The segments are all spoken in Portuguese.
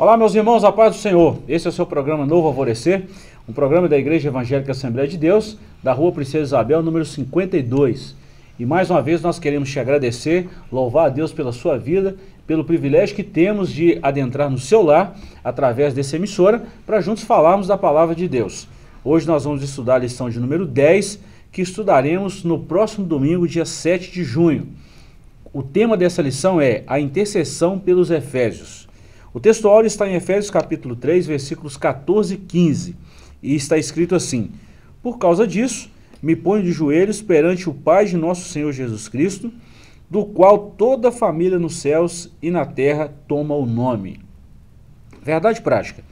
Olá, meus irmãos, a paz do Senhor. Esse é o seu programa Novo Alvorecer, um programa da Igreja Evangélica Assembleia de Deus, da Rua Princesa Isabel, número 52. E mais uma vez nós queremos te agradecer, louvar a Deus pela sua vida, pelo privilégio que temos de adentrar no seu lar através dessa emissora para juntos falarmos da palavra de Deus. Hoje nós vamos estudar a lição de número 10, que estudaremos no próximo domingo, dia 7 de junho. O tema dessa lição é a intercessão pelos Efésios. O texto áureo está em Efésios capítulo 3, versículos 14 e 15, e está escrito assim: Por causa disso, me ponho de joelhos perante o Pai de nosso Senhor Jesus Cristo, do qual toda a família nos céus e na terra toma o nome. Verdade prática.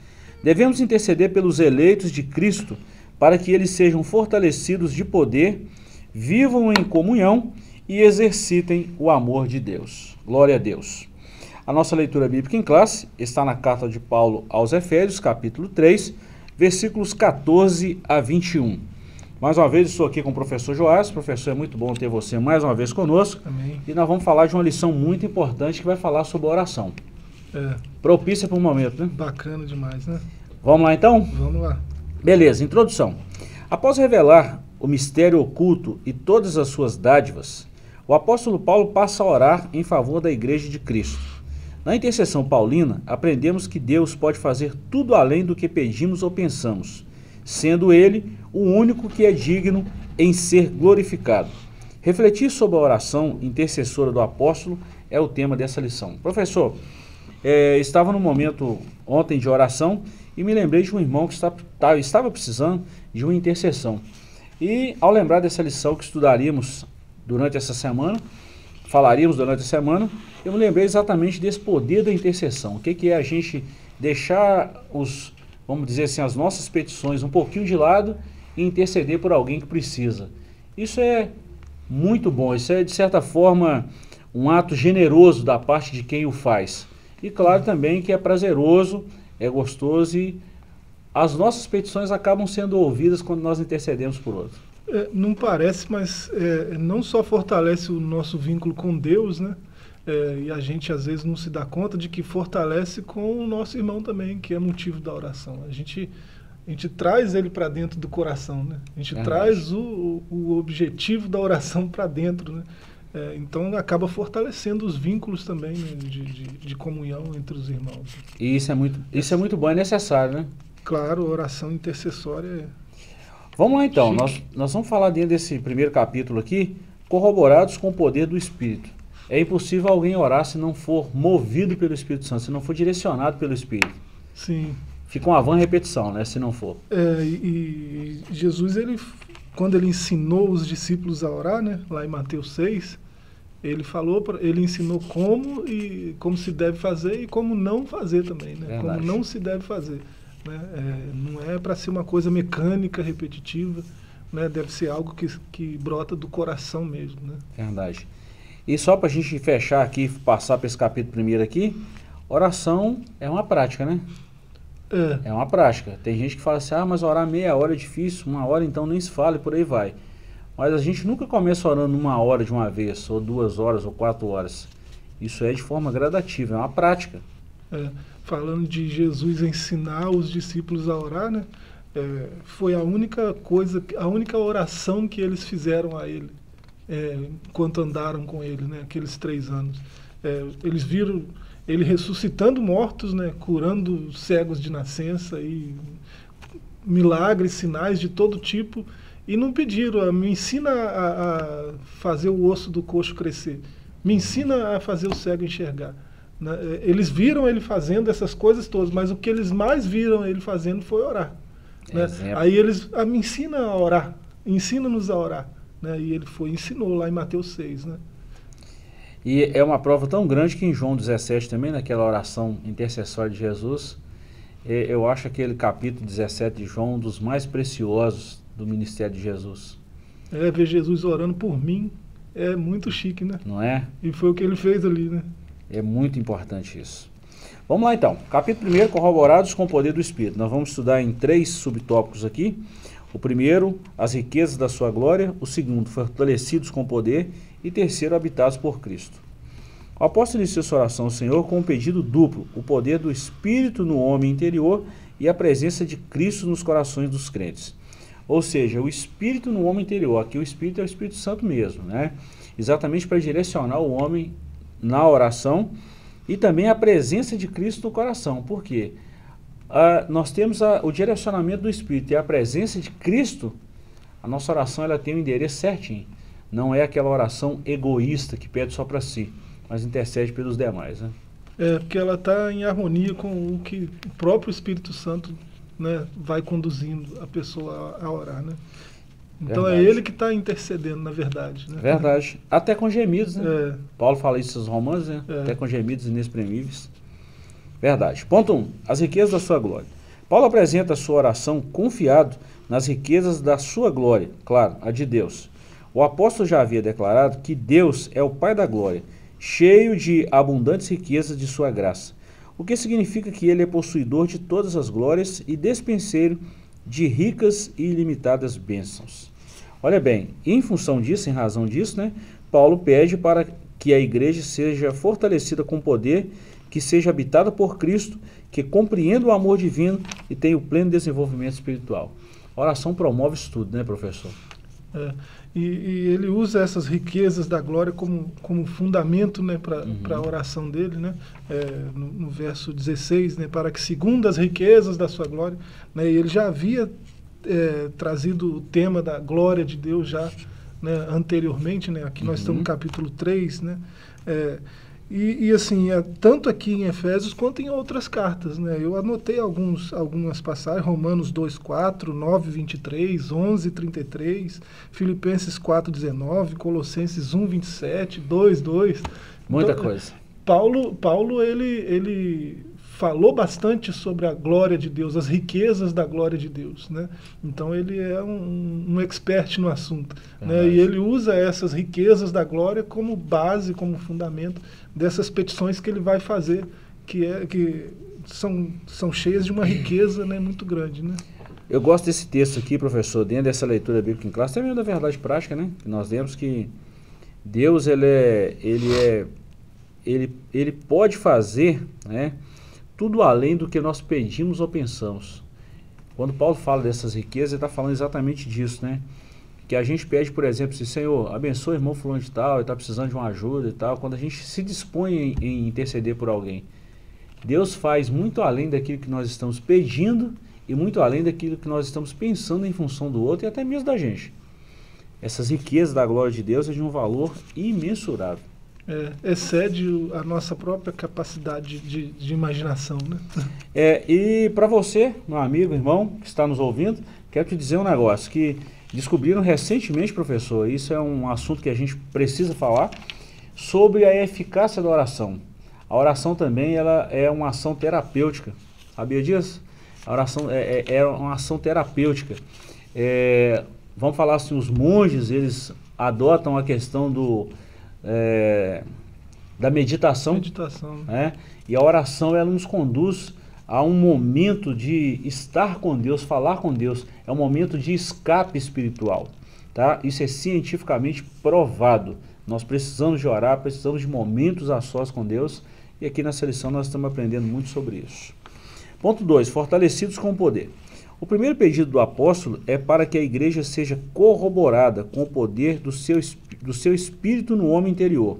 Devemos interceder pelos eleitos de Cristo para que eles sejam fortalecidos de poder, vivam em comunhão e exercitem o amor de Deus. Glória a Deus. A nossa leitura bíblica em classe está na carta de Paulo aos Efésios, capítulo 3, versículos 14 a 21. Mais uma vez estou aqui com o professor Joás. Professor, é muito bom ter você mais uma vez conosco. Amém. E nós vamos falar de uma lição muito importante que vai falar sobre oração. É, Propícia para o momento, né? bacana demais, né? Vamos lá então? Vamos lá. Beleza, introdução. Após revelar o mistério oculto e todas as suas dádivas, o apóstolo Paulo passa a orar em favor da igreja de Cristo. Na intercessão paulina, aprendemos que Deus pode fazer tudo além do que pedimos ou pensamos, sendo Ele o único que é digno em ser glorificado. Refletir sobre a oração intercessora do apóstolo é o tema dessa lição. Professor, é, estava no momento ontem de oração e me lembrei de um irmão que está, tá, estava precisando de uma intercessão. E ao lembrar dessa lição que estudaríamos durante essa semana, falaríamos durante a semana, eu me lembrei exatamente desse poder da intercessão. O que, que é a gente deixar os, vamos dizer assim, as nossas petições um pouquinho de lado e interceder por alguém que precisa. Isso é muito bom, isso é de certa forma um ato generoso da parte de quem o faz. E claro também que é prazeroso, é gostoso e as nossas petições acabam sendo ouvidas quando nós intercedemos por outro. É, não parece, mas é, não só fortalece o nosso vínculo com Deus, né? É, e a gente às vezes não se dá conta de que fortalece com o nosso irmão também, que é motivo da oração. A gente, a gente traz ele para dentro do coração, né? A gente traz o, o objetivo da oração para dentro, né? É, então acaba fortalecendo os vínculos também né, de, de, de comunhão entre os irmãos. E isso é muito, isso é muito bom e necessário, né? Claro, a oração intercessória é Vamos lá então, Chique. nós, nós vamos falar dentro desse primeiro capítulo aqui, corroborados com o poder do Espírito. É impossível alguém orar se não for movido pelo Espírito Santo, se não for direcionado pelo Espírito. sim. Fica uma vã repetição, né? Se não for. É, e, e Jesus, ele, quando ele ensinou os discípulos a orar, né, lá em Mateus 6, ele falou, ele ensinou como e como se deve fazer e como não fazer também, né? Verdade. Como não se deve fazer. Né? É, não é para ser uma coisa mecânica, repetitiva, né? Deve ser algo que, que brota do coração mesmo, né? Verdade. E só para a gente fechar aqui, passar para esse capítulo primeiro aqui, oração é uma prática, né? É, É uma prática. Tem gente que fala assim, ah, mas orar meia hora é difícil, uma hora então nem se fala e por aí vai. Mas a gente nunca começa orando uma hora de uma vez, ou duas horas, ou quatro horas. Isso é de forma gradativa, é uma prática. É, falando de Jesus ensinar os discípulos a orar, né? É, foi a única coisa, a única oração que eles fizeram a ele é, enquanto andaram com ele, né? Aqueles três anos. É, eles viram ele ressuscitando mortos, né? Curando cegos de nascença e milagres, sinais de todo tipo e não pediram, ah, me ensina a, a fazer o osso do coxo crescer, me ensina a fazer o cego enxergar. Né? Eles viram ele fazendo essas coisas todas, mas o que eles mais viram ele fazendo foi orar. né? Aí eles, ah, me ensina a orar, ensina-nos a orar. Né? E ele foi, ensinou lá em Mateus 6. Né? E é uma prova tão grande que em João 17 também, naquela oração intercessória de Jesus, eu acho aquele capítulo 17 de João um dos mais preciosos do ministério de Jesus, É, ver Jesus orando por mim é muito chique, né? não é? E foi o que ele fez ali, né? É muito importante isso. Vamos lá então. Capítulo 1, corroborados com o poder do Espírito. Nós vamos estudar em três subtópicos aqui. O primeiro, as riquezas da sua glória. O segundo, fortalecidos com poder. E terceiro, habitados por Cristo. O apóstolo inicia sua oração ao Senhor com um pedido duplo: o poder do Espírito no homem interior e a presença de Cristo nos corações dos crentes. Ou seja, o Espírito no homem interior. Aqui o Espírito é o Espírito Santo mesmo, né? Exatamente para direcionar o homem na oração e também a presença de Cristo no coração. Por quê? Ah, nós temos a, o direcionamento do Espírito e a presença de Cristo, a nossa oração ela tem o um endereço certinho. Não é aquela oração egoísta que pede só para si, mas intercede pelos demais. Né? É, porque ela está em harmonia com o que o próprio Espírito Santo né, vai conduzindo a pessoa a, a orar. Né? Então é verdade. é ele que está intercedendo, na verdade. Né? Verdade. Até com gemidos, né? É. Paulo fala isso nos romanos, né? É. Até com gemidos inexprimíveis. Verdade. Ponto 1. Um, as riquezas da sua glória. Paulo apresenta a sua oração confiado nas riquezas da sua glória, claro, a de Deus. O apóstolo já havia declarado que Deus é o Pai da glória, cheio de abundantes riquezas de sua graça, o que significa que ele é possuidor de todas as glórias e despenseiro de ricas e ilimitadas bênçãos. Olha bem, em função disso, em razão disso, né, Paulo pede para que a igreja seja fortalecida com poder, que seja habitada por Cristo, que compreenda o amor divino e tenha o pleno desenvolvimento espiritual. A oração promove isso tudo, né, professor? É, e, e, ele usa essas riquezas da glória como, como fundamento né, para uhum. a oração dele, né, é, no, no, verso 16, né, para que segundo as riquezas da sua glória, né, ele já havia é, trazido o tema da glória de Deus já né, anteriormente, né, aqui nós estamos no uhum. capítulo 3, né, é, e, e, assim, é, tanto aqui em Efésios quanto em outras cartas, né? Eu anotei alguns, algumas passagens, Romanos 2, 4, 9, 23, 11, 33, Filipenses 4, 19, Colossenses 1, 27, 2, 2. Muita então, coisa. Paulo, Paulo ele, ele falou bastante sobre a glória de Deus, as riquezas da glória de Deus, né? Então ele é um, um expert no assunto, né? E ele usa essas riquezas da glória como base, como fundamento dessas petições que ele vai fazer, que é que são, são cheias de uma riqueza, né, muito grande, né? Eu gosto desse texto aqui, professor, dentro dessa leitura bíblica em classe, também da verdade prática, né? Que nós vemos que Deus ele é, ele é, ele, ele pode fazer, né? Tudo além do que nós pedimos ou pensamos. Quando Paulo fala dessas riquezas, ele está falando exatamente disso, né? Que a gente pede, por exemplo, se Senhor, abençoe o irmão fulano de tal, ele está precisando de uma ajuda e tal. Quando a gente se dispõe em, em interceder por alguém, Deus faz muito além daquilo que nós estamos pedindo e muito além daquilo que nós estamos pensando em função do outro e até mesmo da gente. Essas riquezas da glória de Deus é de um valor imensurável é, excede a nossa própria capacidade de, de imaginação. Né? É, e para você, meu amigo, irmão, que está nos ouvindo, quero te dizer um negócio que descobriram recentemente, professor, isso é um assunto que a gente precisa falar, sobre a eficácia da oração. A oração também ela é uma ação terapêutica. Sabia disso? A oração é, é, é uma ação terapêutica. É, vamos falar assim, os monges, eles adotam a questão do é, da meditação. Meditação. Né? E a oração ela nos conduz a um momento de estar com Deus, falar com Deus. É um momento de escape espiritual. Tá? Isso é cientificamente provado. Nós precisamos de orar, precisamos de momentos a sós com Deus. E aqui nessa lição nós estamos aprendendo muito sobre isso. Ponto 2. Fortalecidos com o poder. O primeiro pedido do apóstolo é para que a igreja seja corroborada com o poder do seu, do seu espírito no homem interior,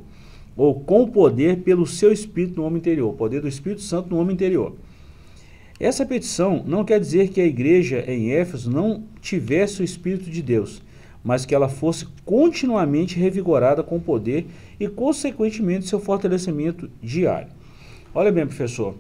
ou com o poder pelo seu espírito no homem interior, o poder do Espírito Santo no homem interior. Essa petição não quer dizer que a igreja em Éfeso não tivesse o Espírito de Deus, mas que ela fosse continuamente revigorada com poder e, consequentemente, seu fortalecimento diário. Olha bem, professor,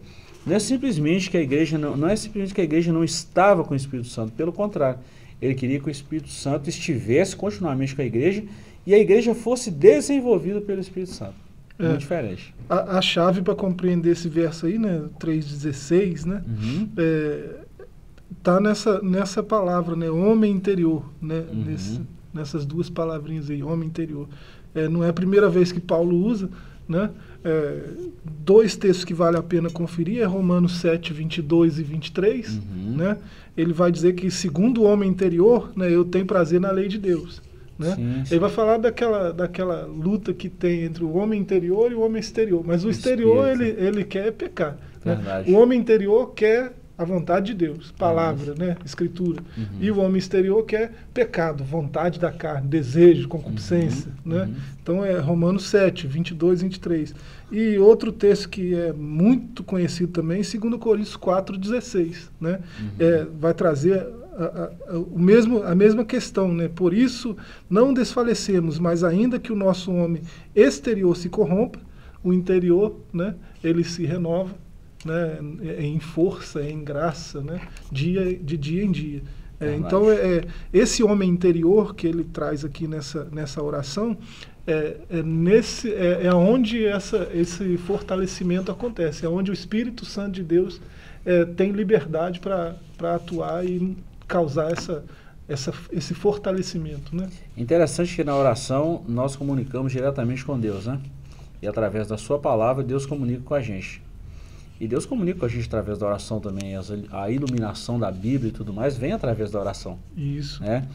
não é simplesmente que a igreja não, não é simplesmente que a igreja não estava com o Espírito Santo, pelo contrário, ele queria que o Espírito Santo estivesse continuamente com a igreja e a igreja fosse desenvolvida pelo Espírito Santo. É, Muito diferente. A, a chave para compreender esse verso aí, né, 3:16, né, uhum. é, tá nessa nessa palavra, né, homem interior, né, uhum. nesse, nessas duas palavrinhas aí, homem interior. É, não é a primeira vez que Paulo usa, né? É, dois textos que vale a pena conferir é Romanos 7, 22 e 23. Uhum. Né? Ele vai dizer que, segundo o homem interior, né, eu tenho prazer na lei de Deus. Né? Sim, sim. Ele vai falar daquela, daquela luta que tem entre o homem interior e o homem exterior. Mas o exterior ele, Espírito. ele quer pecar. né? O homem interior quer a vontade de Deus, palavra, né? escritura. Uhum. E o homem exterior quer pecado, vontade da carne, desejo, concupiscência. Uhum, Né? uhum. Então é Romanos 7, 22, 23. E outro texto que é muito conhecido também, 2 Coríntios 4, 16. Né? Uhum. É, vai trazer a, a- o mesmo, a mesma questão. Né? Por isso, não desfalecemos, mas ainda que o nosso homem exterior se corrompa, o interior né, ele se renova né, em força, em graça, né, dia, de dia em dia. É, então, é, é, esse homem interior que ele traz aqui nessa, nessa oração, é, é, nesse, é, é onde essa, esse fortalecimento acontece, é onde o Espírito Santo de Deus é, tem liberdade para atuar e causar essa, essa, esse fortalecimento. Né? Interessante que na oração nós comunicamos diretamente com Deus, né? E através da sua palavra, Deus comunica com a gente. E Deus comunica com a gente através da oração também. A iluminação da Bíblia e tudo mais vem através da oração. Isso. né?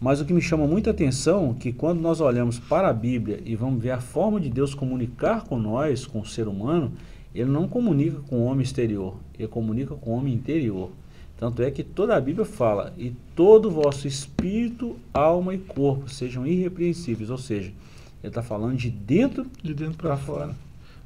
Mas o que me chama muita atenção é que quando nós olhamos para a Bíblia e vamos ver a forma de Deus comunicar com nós, com o ser humano, ele não comunica com o homem exterior, ele comunica com o homem interior. Tanto é que toda a Bíblia fala, e todo o vosso espírito, alma e corpo sejam irrepreensíveis, ou seja, ele está falando de dentro de dentro para fora.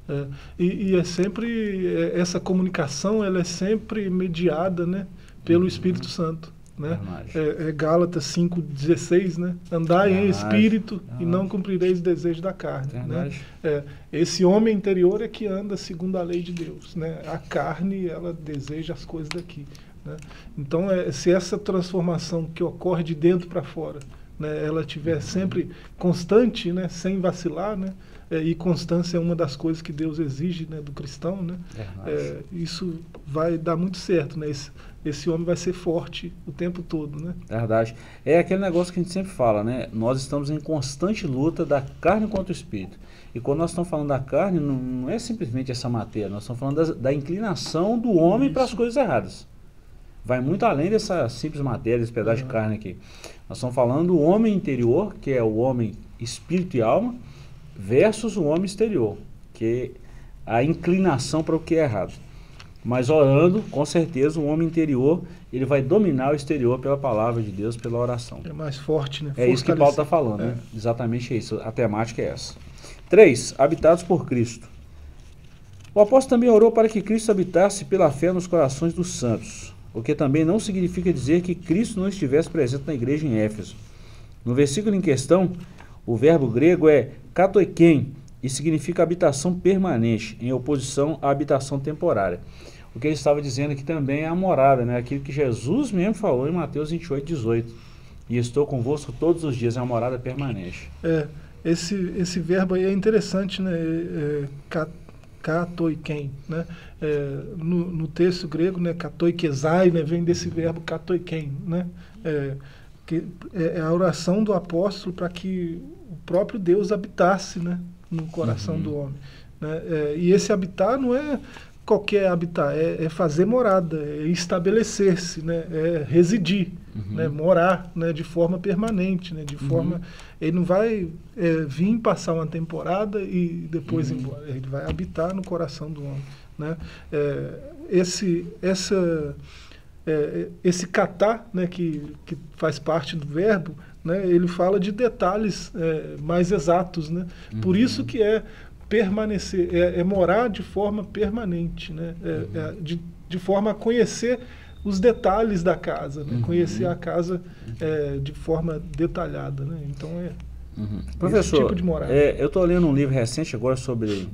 fora. É, e, e é sempre é, essa comunicação, ela é sempre mediada, né, pelo Uhum. Espírito Santo, né? É, é Gálatas 5:16, né? Andai em Verdade. espírito e não cumprireis o desejo da carne, né? Verdade. É, esse homem interior é que anda segundo a lei de Deus, né? A carne, ela deseja as coisas daqui, né? Então, é, se essa transformação que ocorre de dentro para fora, né, ela tiver sempre constante, né, sem vacilar, né? É, e constância é uma das coisas que Deus exige, né, do cristão, né? Verdade. É, isso vai dar muito certo, né? Esse, esse homem vai ser forte o tempo todo, né? Verdade. É aquele negócio que a gente sempre fala, né? Nós estamos em constante luta da carne contra o espírito. E quando nós estamos falando da carne, não, não é simplesmente essa matéria, nós estamos falando das- da, inclinação do homem para as coisas erradas. Vai muito além dessa simples matéria, desse pedaço de Uhum. carne aqui. Nós estamos falando do homem interior, que é o homem espírito e alma, versus o homem exterior, que é a inclinação para o que é errado. Mas orando, com certeza, o homem interior, ele vai dominar o exterior pela palavra de Deus, pela oração. É mais forte, né? É isso que Paulo está falando, né? É. Exatamente isso. A temática é essa. 3. Habitados por Cristo. O apóstolo também orou para que Cristo habitasse pela fé nos corações dos santos, o que também não significa dizer que Cristo não estivesse presente na igreja em Éfeso. No versículo em questão, o verbo grego é katoiken e significa habitação permanente, em oposição à habitação temporária. O que ele estava dizendo aqui também é a morada, né? aquilo que Jesus mesmo falou em Mateus 28, 18. E estou convosco todos os dias, é uma morada permanente. É, esse, esse verbo aí é interessante, né? É, é, katoiken, né? É, no, no texto grego, né? Katoikezai, né? Vem desse verbo katoiken, né? É, que é é a oração do apóstolo para que o próprio Deus habitasse, né? No coração Uhum. do homem. Né? É, e esse habitar não é qualquer habitar, é, é fazer morada, é estabelecer-se, né? É residir Uhum. né, morar né, de forma permanente, né, de forma ele não vai é, vir passar uma temporada e depois ir Uhum. embora, ele vai habitar no coração do homem, né? É, esse essa é, esse catar, né, que, que faz parte do verbo, né, ele fala de detalhes é, mais exatos, né? Por Uhum. isso que é permanecer, é, é morar de forma permanente, né? É, Uhum. é de, de forma a conhecer os detalhes da casa, né? Uhum. conhecer a casa é, de forma detalhada. Né? Então é Uhum. Professor, tipo de morada. é, eu estou lendo um livro recente agora sobre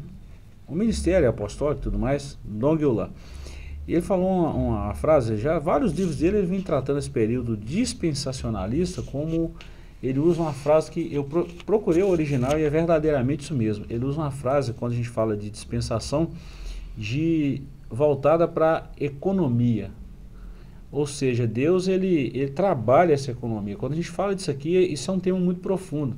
o ministério apostólico e tudo mais, Dong Yulan. E ele falou uma, uma frase, já vários livros dele ele vem tratando esse período dispensacionalista como ele usa uma frase que eu pro- procurei o original e é verdadeiramente isso mesmo. Ele usa uma frase quando a gente fala de dispensação de voltada para economia. Ou seja, Deus ele, ele trabalha essa economia. Quando a gente fala disso aqui, isso é um tema muito profundo.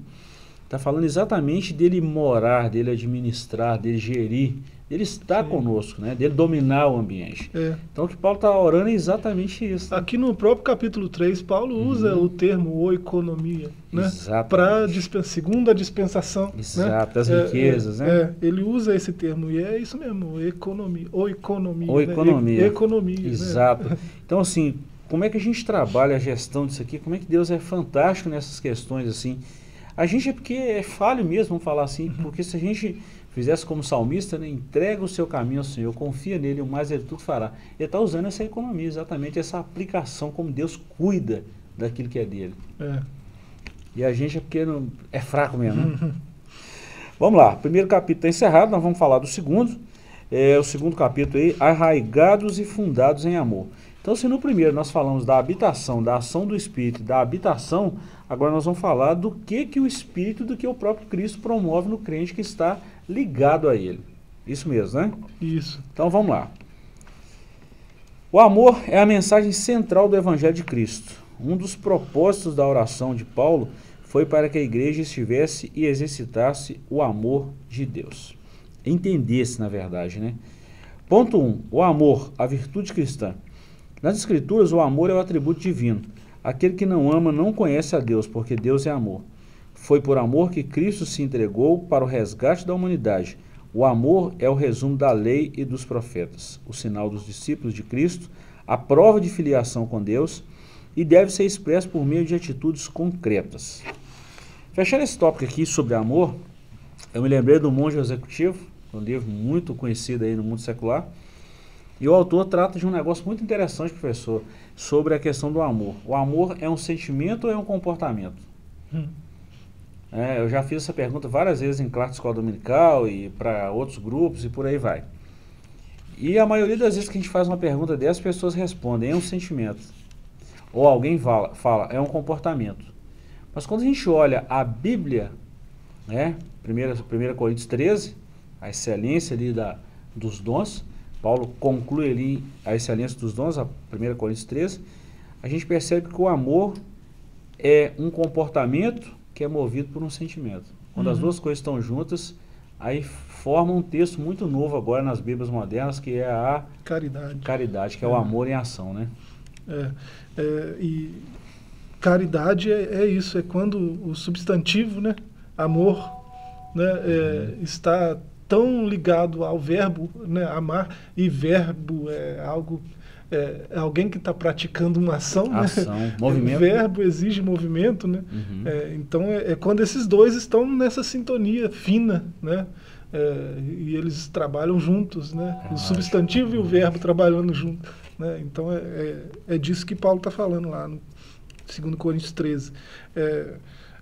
Está falando exatamente dele morar, dele administrar, dele gerir ele está Sim. conosco, né? Dele dominar o ambiente. É. Então o que Paulo está orando é exatamente isso. né? Aqui no próprio capítulo 3, Paulo usa o termo oikonomia, né? Uhum. Exatamente. Para dispen- segundo a dispensação. Exato, né? as É, riquezas, é, né? é, ele usa esse termo e é isso mesmo, economia, ou economia. Ou né? economia. E- economia. né? Exato. Então, assim, como é que a gente trabalha a gestão disso aqui? Como é que Deus é fantástico nessas questões, assim? A gente é porque é falho mesmo, vamos falar assim, Uhum. porque se a gente fizesse como salmista, né, entrega o seu caminho ao Senhor, confia nele, o mais ele tudo fará. Ele está usando essa economia, exatamente essa aplicação, como Deus cuida daquilo que é dele. É. E a gente é porque não, é fraco mesmo, né? vamos lá, primeiro capítulo está encerrado, nós vamos falar do segundo. É, o segundo capítulo aí, arraigados e fundados em amor. Então, se no primeiro nós falamos da habitação, da ação do Espírito, da habitação, agora nós vamos falar do que, que o Espírito, do que o próprio Cristo promove no crente que está ligado a ele. Isso mesmo, né? Isso. Então vamos lá. O amor é a mensagem central do Evangelho de Cristo. Um dos propósitos da oração de Paulo foi para que a igreja estivesse e exercitasse o amor de Deus. Entendesse, na verdade, né? Ponto 1. Um, o amor, a virtude cristã. Nas Escrituras, o amor é o atributo divino. Aquele que não ama não conhece a Deus, porque Deus é amor. Foi por amor que Cristo se entregou para o resgate da humanidade. O amor é o resumo da lei e dos profetas, o sinal dos discípulos de Cristo, a prova de filiação com Deus e deve ser expresso por meio de atitudes concretas. Fechando esse tópico aqui sobre amor, eu me lembrei do Monge Executivo, um livro muito conhecido aí no mundo secular, e o autor trata de um negócio muito interessante, professor, sobre a questão do amor. O amor é um sentimento ou é um comportamento? Hum. É, eu já fiz essa pergunta várias vezes em classe escola dominical e para outros grupos e por aí vai. E a maioria das vezes que a gente faz uma pergunta dessas, as pessoas respondem, é um sentimento. Ou alguém fala, fala é um comportamento. Mas quando a gente olha a Bíblia, né, 1, 1 Coríntios 13, a excelência ali da, dos dons, Paulo conclui ali a excelência dos dons, a 1 Coríntios 13, a gente percebe que o amor é um comportamento que é movido por um sentimento. Quando Uhum. as duas coisas estão juntas, aí forma um texto muito novo agora nas Bíblias modernas, que é a Caridade. caridade, que é o É. amor em ação, né? É, é, e caridade é, é isso, é quando o substantivo, né, amor, né, é, está tão ligado ao verbo, né, amar, e verbo é algo, é, é alguém que está praticando uma ação, né? Ação, movimento. verbo exige movimento, né? Uhum. É, então é, é quando esses dois estão nessa sintonia fina, né? É, e eles trabalham juntos, né? É, o substantivo e o verbo trabalhando juntos. Né? Então é, é, disso que Paulo está falando lá no 2 Coríntios 13. É,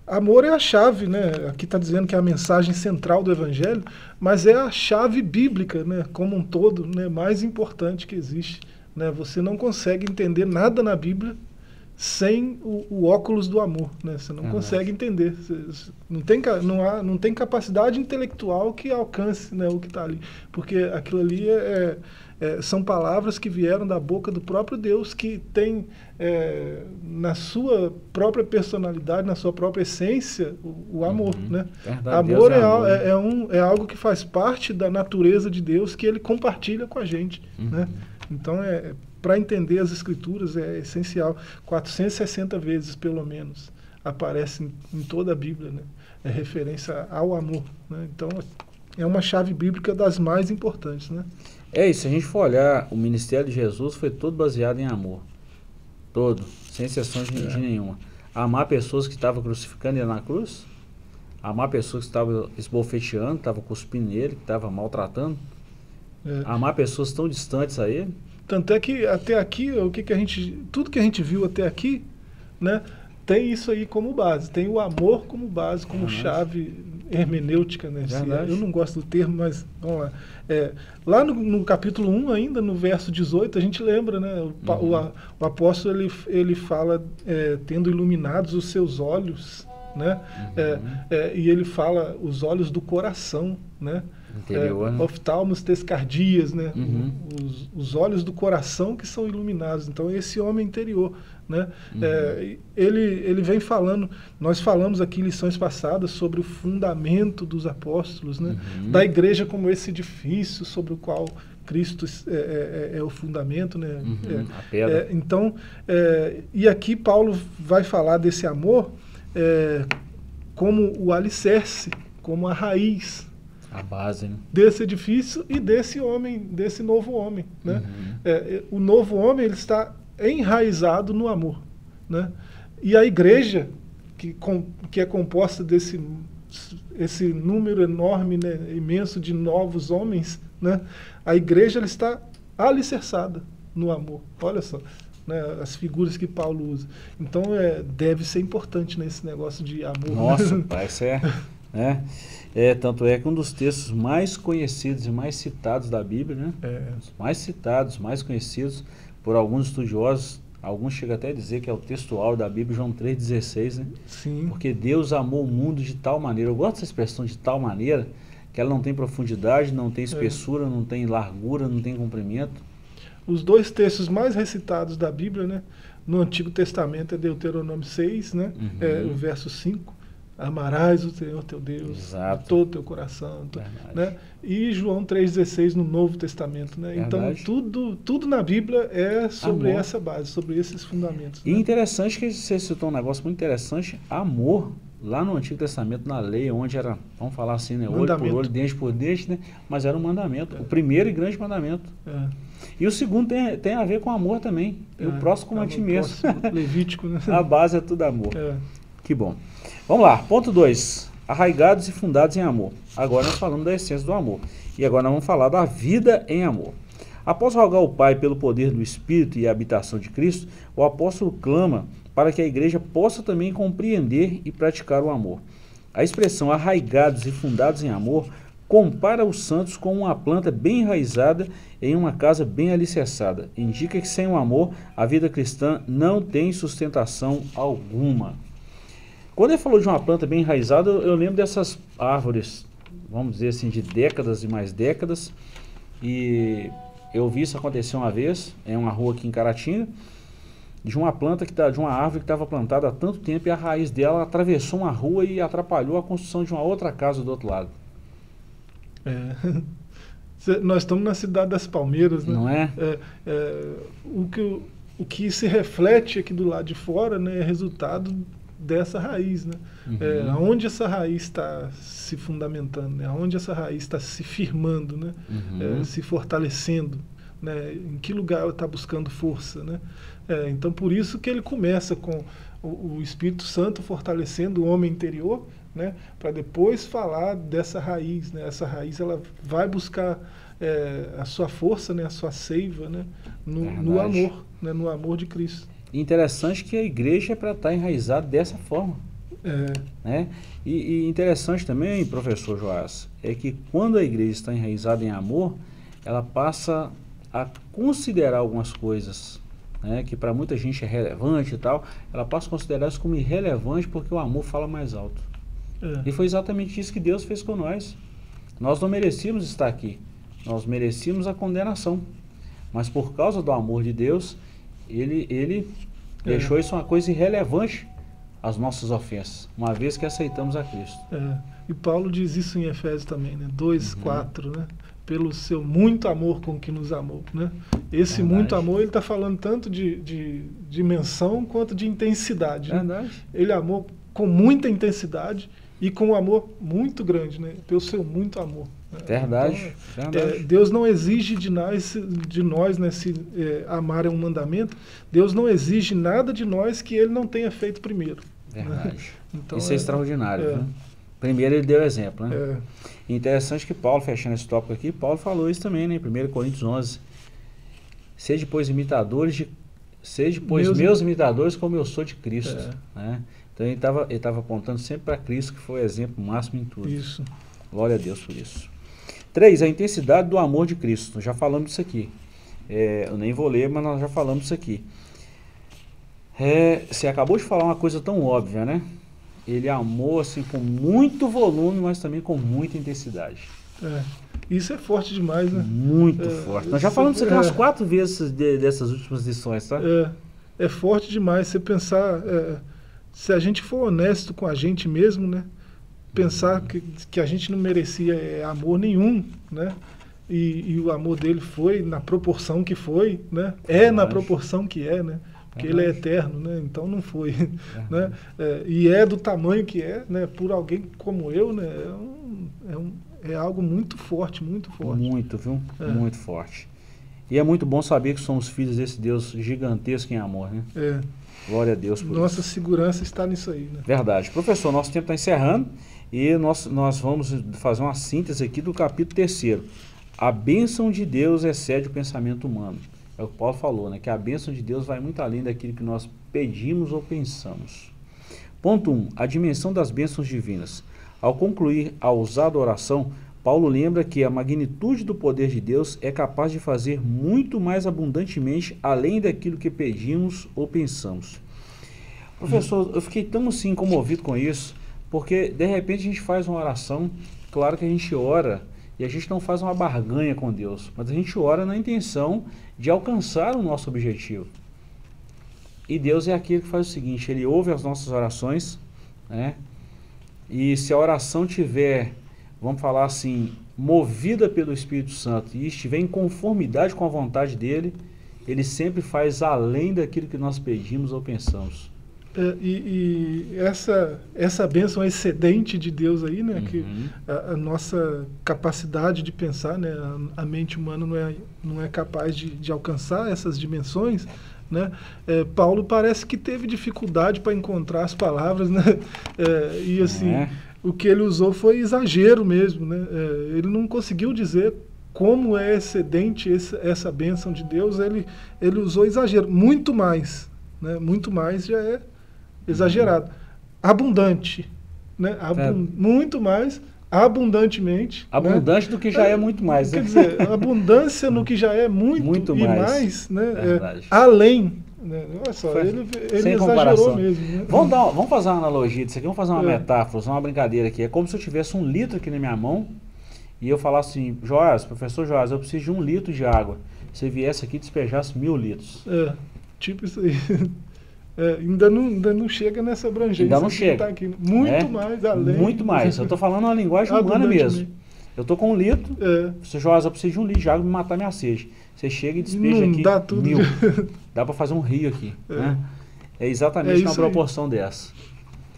amor é a chave, né? Aqui está dizendo que é a mensagem central do Evangelho, mas é a chave bíblica, né? Como um todo, né? Mais importante que existe. Né? Você não consegue entender nada na Bíblia sem o, o óculos do amor, né? Você não Uhum. consegue entender. Você- não, tem, não, há, não tem capacidade intelectual que alcance né, o que está ali. Porque aquilo ali é, é- são palavras que vieram da boca do próprio Deus, que tem é, na sua própria personalidade, na sua própria essência, o, o amor. Uhum. Né? Verdade, amor, é, é amor, é- é um, é algo que faz parte da natureza de Deus que ele compartilha com a gente. Uhum. Né? Então, é, para entender as escrituras é essencial. 460 vezes, pelo menos, aparece em, em toda a Bíblia. Né? É referência ao amor. Né? Então, é uma chave bíblica das mais importantes. Né? É isso, se a gente for olhar, o ministério de Jesus foi todo baseado em amor. Todo, sem exceção de, É. nenhuma. Amar pessoas que estavam crucificando ele na cruz, amar pessoas que estavam esbofeteando, que estavam cuspindo nele, que estavam maltratando, É. amar pessoas tão distantes a ele. Tanto é que até aqui, o que, que a gente. Tudo que a gente viu até aqui, né? Tem isso aí como base. Tem o amor como base, como chave hermenêutica, né? Verdade. Eu não gosto do termo, mas vamos lá. É, lá no, no capítulo 1, ainda, no verso 18, a gente lembra, né? O, Uhum. o, a- o apóstolo ele, ele fala, é, tendo iluminados os seus olhos, né? É, Uhum. é, e ele fala os olhos do coração, né? Interior, é, né? oftalmos tescardias, né? Uhum. Os, os olhos do coração que são iluminados. Então, esse homem interior, né? Uhum. É, ele, ele vem falando, nós falamos aqui em lições passadas sobre o fundamento dos apóstolos, né? Uhum. Da igreja como esse edifício sobre o qual Cristo é, é, é, é o fundamento, né? Uhum, É, é, então, é, e aqui Paulo vai falar desse amor como o alicerce, como a raiz A base, né? desse edifício e desse homem, desse novo homem, né? Uhum. É, o novo homem ele está enraizado no amor, né? E a igreja que, com, que é composta desse esse número enorme, né, imenso de novos homens, né? A igreja ela está alicerçada no amor. Olha só, né, as figuras que Paulo usa. Então é, deve ser importante nesse negócio de amor. né? Nossa, pai, isso é, né? É, tanto é que um dos textos mais conhecidos e mais citados da Bíblia, né? É, mais citados, mais conhecidos por alguns estudiosos, alguns chegam até a dizer que é o textual da Bíblia, João 3,16, né? sim. Porque Deus amou o mundo de tal maneira, eu gosto dessa expressão de tal maneira, que ela não tem profundidade, não tem espessura, não tem largura, não tem comprimento. Os dois textos mais recitados da Bíblia, né? No Antigo Testamento é Deuteronômio 6, né? Uhum. É, o verso 5. Amarás o Senhor teu Deus Exato. de todo o teu coração. Verdade. né? E João 3,16 no Novo Testamento. Né? Então, tudo, tudo na Bíblia é sobre Amor. essa base, sobre esses fundamentos. E né? interessante que você citou um negócio muito interessante, amor, lá no Antigo Testamento, na lei, onde era, vamos falar assim, né, olho por olho, dente por dente, né, mas era um mandamento, o primeiro e grande mandamento. É, E o segundo tem, tem a ver com amor também, e o é, próximo como a ti mesmo. Levítico, né? a base é tudo amor. É, Que bom. Vamos lá, ponto 2. Arraigados e fundados em amor. Agora nós falamos da essência do amor. E agora nós vamos falar da vida em amor. Após rogar ao Pai pelo poder do Espírito e a habitação de Cristo, o apóstolo clama para que a igreja possa também compreender e praticar o amor. A expressão arraigados e fundados em amor compara os santos com uma planta bem enraizada em uma casa bem alicerçada. Indica que sem o amor, a vida cristã não tem sustentação alguma. Quando ele falou de uma planta bem enraizada, eu, eu lembro dessas árvores, vamos dizer assim, de décadas e mais décadas. E eu vi isso acontecer uma vez, em uma rua aqui em Caratinga, de uma planta que tá, de uma árvore que estava plantada há tanto tempo e a raiz dela atravessou uma rua e atrapalhou a construção de uma outra casa do outro lado. é. Cê- Nós estamos na cidade das Palmeiras, né? Não é? É, é, o, que, o- que se reflete aqui do lado de fora né, é resultado dessa raiz. Né? É, Uhum. aonde essa raiz está se fundamentando, né? aonde essa raiz está se firmando, né? Uhum. É, se fortalecendo. Né? Em que lugar ela está buscando força. Né? É, então, por isso que ele começa com o, o Espírito Santo fortalecendo o homem interior, né? para depois falar dessa raiz. Né? Essa raiz ela vai buscar é, a sua força, né? a sua seiva né? no, no amor, né? no amor de Cristo. Interessante que a igreja é para estar enraizada dessa forma. É, Né? E, e interessante também, professor Joás, é que quando a igreja está enraizada em amor, ela passa a considerar algumas coisas né, que para muita gente é relevante e tal, ela passa a considerar isso como irrelevante porque o amor fala mais alto. é, E foi exatamente isso que Deus fez com nós. Nós não merecíamos estar aqui, nós merecíamos a condenação. Mas por causa do amor de Deus, ele, ele É. deixou isso uma coisa irrelevante às nossas ofensas, uma vez que aceitamos a Cristo. é. E Paulo diz isso em Efésios também, né? 2, Uhum. 4, né? Pelo seu muito amor com que nos amou, né? Esse Verdade. muito amor, ele está falando tanto de, de dimensão quanto de intensidade. né? Verdade. Ele amou com muita intensidade e com um amor muito grande, né? Pelo seu muito amor. né? Verdade. Então, verdade. é, Deus não exige de nós, de nós né, se é, amar é um mandamento. Deus não exige nada de nós que Ele não tenha feito primeiro. Verdade. Então, Isso é, é- extraordinário. é. viu? Primeiro ele deu exemplo. Né? É, Interessante que Paulo, fechando esse tópico aqui, Paulo falou isso também, né? em 1 Coríntios 11. Sede, pois, imitadores de... Sede, pois, Meus- meus, imitadores como eu sou de Cristo. É. Né? Então ele estava ele tava apontando sempre para Cristo, que foi o exemplo máximo em tudo. isso. Glória a Deus por isso. Três, a intensidade do amor de Cristo. Já falamos disso aqui. É, eu nem vou ler, mas nós já falamos disso aqui. É, você acabou de falar uma coisa tão óbvia, né? Ele amou assim com muito volume, mas também com muita intensidade. É. Isso é forte demais, né? Muito É, forte. Nós já isso- falamos isso aqui umas é. quatro vezes de- dessas últimas lições, tá? É, é forte demais você pensar, é, se a gente for honesto com a gente mesmo, né? Pensar que, que a gente não merecia é, amor nenhum, né? E, e o amor dele foi na proporção que foi, né? É na proporção que é, né? Porque ele é eterno, né? Então não foi, né? É, e é do tamanho que é, né? Por alguém como eu, né? É, um- é, um- é algo muito forte, muito forte. Muito, viu? É. Muito forte. E é muito bom saber que somos filhos desse Deus gigantesco em amor, né? É, Glória a Deus por nossa isso. segurança está nisso aí, né? Verdade. Professor, nosso tempo está encerrando e nós, nós vamos fazer uma síntese aqui do capítulo terceiro. A bênção de Deus excede o pensamento humano. É o que Paulo falou, né? Que a bênção de Deus vai muito além daquilo que nós pedimos ou pensamos. Ponto 1. Um, a dimensão das bênçãos divinas. Ao concluir a ousada oração, Paulo lembra que a magnitude do poder de Deus é capaz de fazer muito mais abundantemente além daquilo que pedimos ou pensamos. Professor, eu fiquei tão assim comovido com isso, porque de repente a gente faz uma oração, claro que a gente ora e a gente não faz uma barganha com Deus, mas a gente ora na intenção de alcançar o nosso objetivo. E Deus é aquele que faz o seguinte, ele ouve as nossas orações, né? E se a oração tiver, vamos falar assim, movida pelo Espírito Santo e estiver em conformidade com a vontade dele, ele sempre faz além daquilo que nós pedimos ou pensamos. É, e, e essa, essa bênção excedente de Deus aí, né? Que Uhum. a, a nossa capacidade de pensar, né? A, a mente humana não é, não é capaz de, de alcançar essas dimensões, né? É, Paulo parece que teve dificuldade para encontrar as palavras, né? É, e assim, é? O que ele usou foi exagero mesmo, né? É, ele não conseguiu dizer como é excedente esse, essa bênção de Deus, ele, ele usou exagero, muito mais, né? Muito mais já é exagerado. Abundante, né? Abun- É. Muito mais, abundantemente. né? Abundante do que já é muito mais, Quer né? dizer, abundância no que já é muito, Muito e mais. mais, né? É, Verdade. além. Né? Olha só, ele, ele sem exagerou comparação. mesmo. Né? Vamos, dar, vamos fazer uma analogia disso aqui, vamos fazer uma É. metáfora, usar uma brincadeira aqui. É como se eu tivesse um litro aqui na minha mão e eu falasse assim, Joás, professor Joás, eu preciso de um litro de água. Você viesse aqui e despejasse mil litros. É, tipo isso aí. É, ainda, não, ainda não chega nessa abrangência. Ainda não chega. tá aqui. Muito É? mais além. Muito mais. Eu estou falando uma linguagem humana mesmo. Eu estou com um litro, É, professor Joás, eu preciso de um litro de água para matar minha sede. Você chega e despeja não aqui dá tudo. mil. Dá para fazer um rio aqui. É. né? É É exatamente isso uma aí. proporção dessa.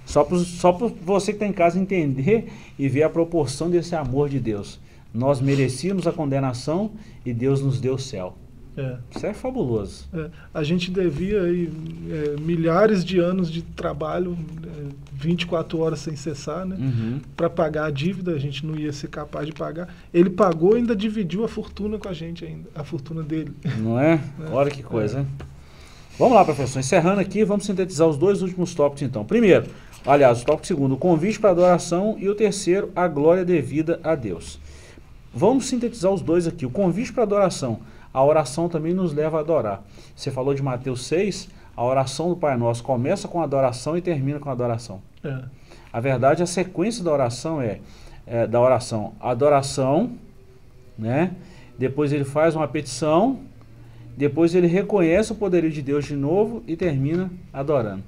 Só para só pro você que está em casa entender e ver a proporção desse amor de Deus. Nós merecíamos a condenação e Deus nos deu o céu. É, Isso é fabuloso. é. A gente devia aí, é, milhares de anos de trabalho, é, 24 horas sem cessar, né? Uhum. Para pagar a dívida, a gente não ia ser capaz de pagar. Ele pagou e ainda dividiu a fortuna com a gente ainda, a fortuna dele. Não é? Olha que coisa? Vamos lá, professor. Encerrando aqui, vamos sintetizar os dois últimos tópicos, então. Primeiro, aliás, o tópico segundo, o convite para adoração. E o terceiro, a glória devida a Deus. Vamos sintetizar os dois aqui. O convite para adoração. A oração também nos leva a adorar. Você falou de Mateus 6, a oração do Pai Nosso começa com a adoração e termina com a adoração. É, A verdade, a sequência da oração é, é, da oração, adoração, né? Depois ele faz uma petição, depois ele reconhece o poderio de Deus de novo e termina adorando.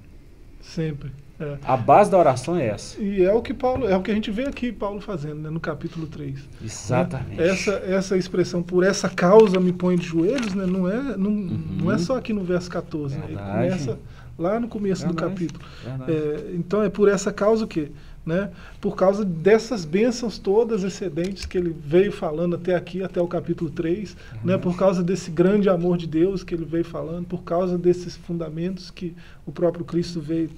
sempre. É. A base da oração é essa. E é o que Paulo, é o que a gente vê aqui Paulo fazendo, né, no capítulo 3. Exatamente. Essa, essa expressão, por essa causa me põe de joelhos, né, não, é, não, não é só aqui no verso 14. né, ele Uhum. Começa lá no começo do Verdade. capítulo. Verdade. É, então é por essa causa o quê? Né? Por causa dessas bênçãos todas excedentes que ele veio falando até aqui, até o capítulo 3, né? por causa desse grande amor de Deus que ele veio falando, por causa desses fundamentos que o próprio Cristo veio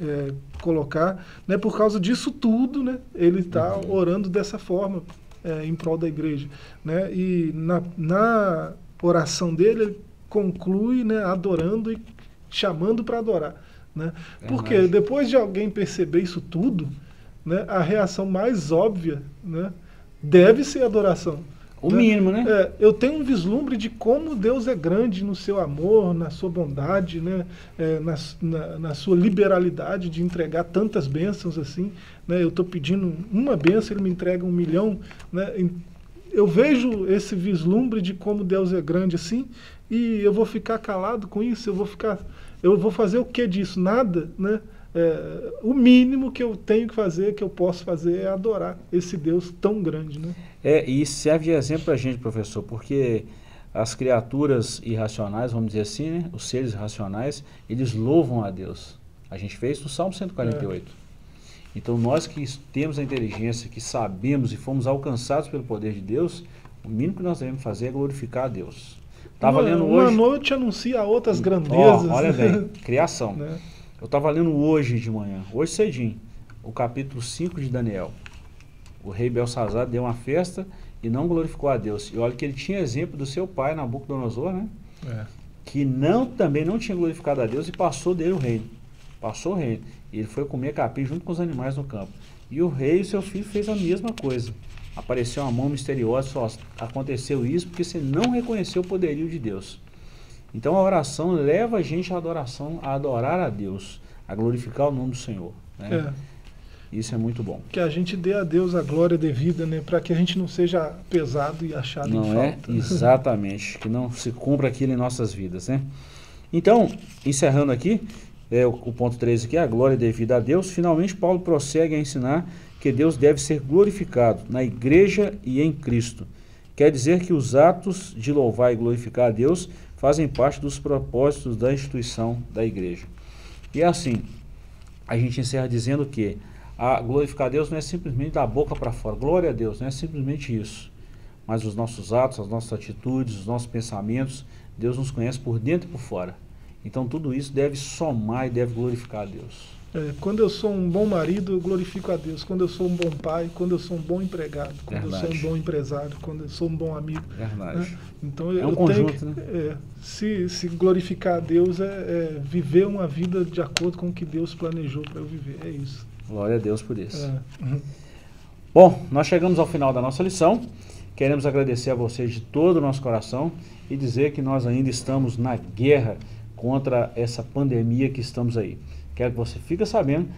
é, colocar, né? por causa disso tudo, né? ele está Uhum. orando dessa forma é, em prol da igreja. Né? E na, na oração dele, ele conclui né, adorando e chamando para adorar. Né? Porque Verdade. depois de alguém perceber isso tudo, né, a reação mais óbvia né, deve ser adoração. O né? mínimo, né? É, eu tenho um vislumbre de como Deus é grande no seu amor, na sua bondade, né? É, na, na, na, sua liberalidade de entregar tantas bênçãos assim. Né? Eu estou pedindo uma bênção, ele me entrega um milhão. Né? Eu vejo esse vislumbre de como Deus é grande assim, e eu vou ficar calado com isso, eu vou ficar. Eu vou fazer o que disso? Nada, né? É, o mínimo que eu tenho que fazer, que eu posso fazer, é adorar esse Deus tão grande. Né? É, e serve de exemplo para a gente, professor, porque as criaturas irracionais, vamos dizer assim, né? os seres irracionais, eles louvam a Deus. A gente fez no Salmo 148. É. Então nós que temos a inteligência, que sabemos e fomos alcançados pelo poder de Deus, o mínimo que nós devemos fazer é glorificar a Deus. Estava lendo hoje. Uma noite anuncia outras grandezas. Oh, olha bem, criação. né? Eu estava lendo hoje de manhã, hoje cedinho, o capítulo 5 de Daniel. O rei Belsazar deu uma festa e não glorificou a Deus. E olha que ele tinha exemplo do seu pai, Nabucodonosor, né? É. Que não, também não tinha glorificado a Deus e passou dele o reino. Passou o reino. E ele foi comer capim junto com os animais no campo. E o rei e seu filho fez a mesma coisa. Apareceu uma mão misteriosa, só aconteceu isso porque você não reconheceu o poderio de Deus. Então a oração leva a gente à adoração, a adorar a Deus, a glorificar o nome do Senhor. Né? É. Isso é muito bom. Que a gente dê a Deus a glória devida, né? Para que a gente não seja pesado e achado não em é? falta. Né? Exatamente. que não se cumpra aquilo em nossas vidas, né? Então, encerrando aqui, é, o, o ponto 13 aqui, a glória devida a Deus. Finalmente, Paulo prossegue a ensinar que Deus deve ser glorificado na igreja e em Cristo. Quer dizer que os atos de louvar e glorificar a Deus fazem parte dos propósitos da instituição da igreja. E assim, a gente encerra dizendo que a glorificar a Deus não é simplesmente da boca para fora. Glória a Deus, não é simplesmente isso. Mas os nossos atos, as nossas atitudes, os nossos pensamentos, Deus nos conhece por dentro e por fora. Então tudo isso deve somar e deve glorificar a Deus. É, quando eu sou um bom marido, eu glorifico a Deus. Quando eu sou um bom pai, quando eu sou um bom empregado, quando Verdade. eu sou um bom empresário, quando eu sou um bom amigo. Verdade. Né? Então é um eu conjunto, tenho que, né? é, se, se glorificar a Deus é, é, viver uma vida de acordo com o que Deus planejou para eu viver. É isso. Glória a Deus por isso. É. Uhum. Bom, nós chegamos ao final da nossa lição. Queremos agradecer a vocês de todo o nosso coração e dizer que nós ainda estamos na guerra contra essa pandemia que estamos aí. Quero que você fique sabendo,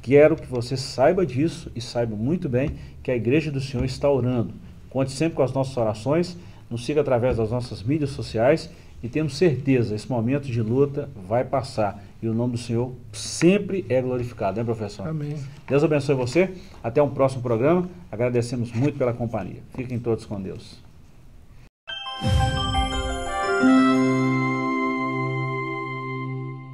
quero que você saiba disso e saiba muito bem que a Igreja do Senhor está orando. Conte sempre com as nossas orações, nos siga através das nossas mídias sociais e temos certeza, esse momento de luta vai passar e o nome do Senhor sempre é glorificado, né, professor? Amém. Deus abençoe você. Até um próximo programa. Agradecemos muito pela companhia. Fiquem todos com Deus.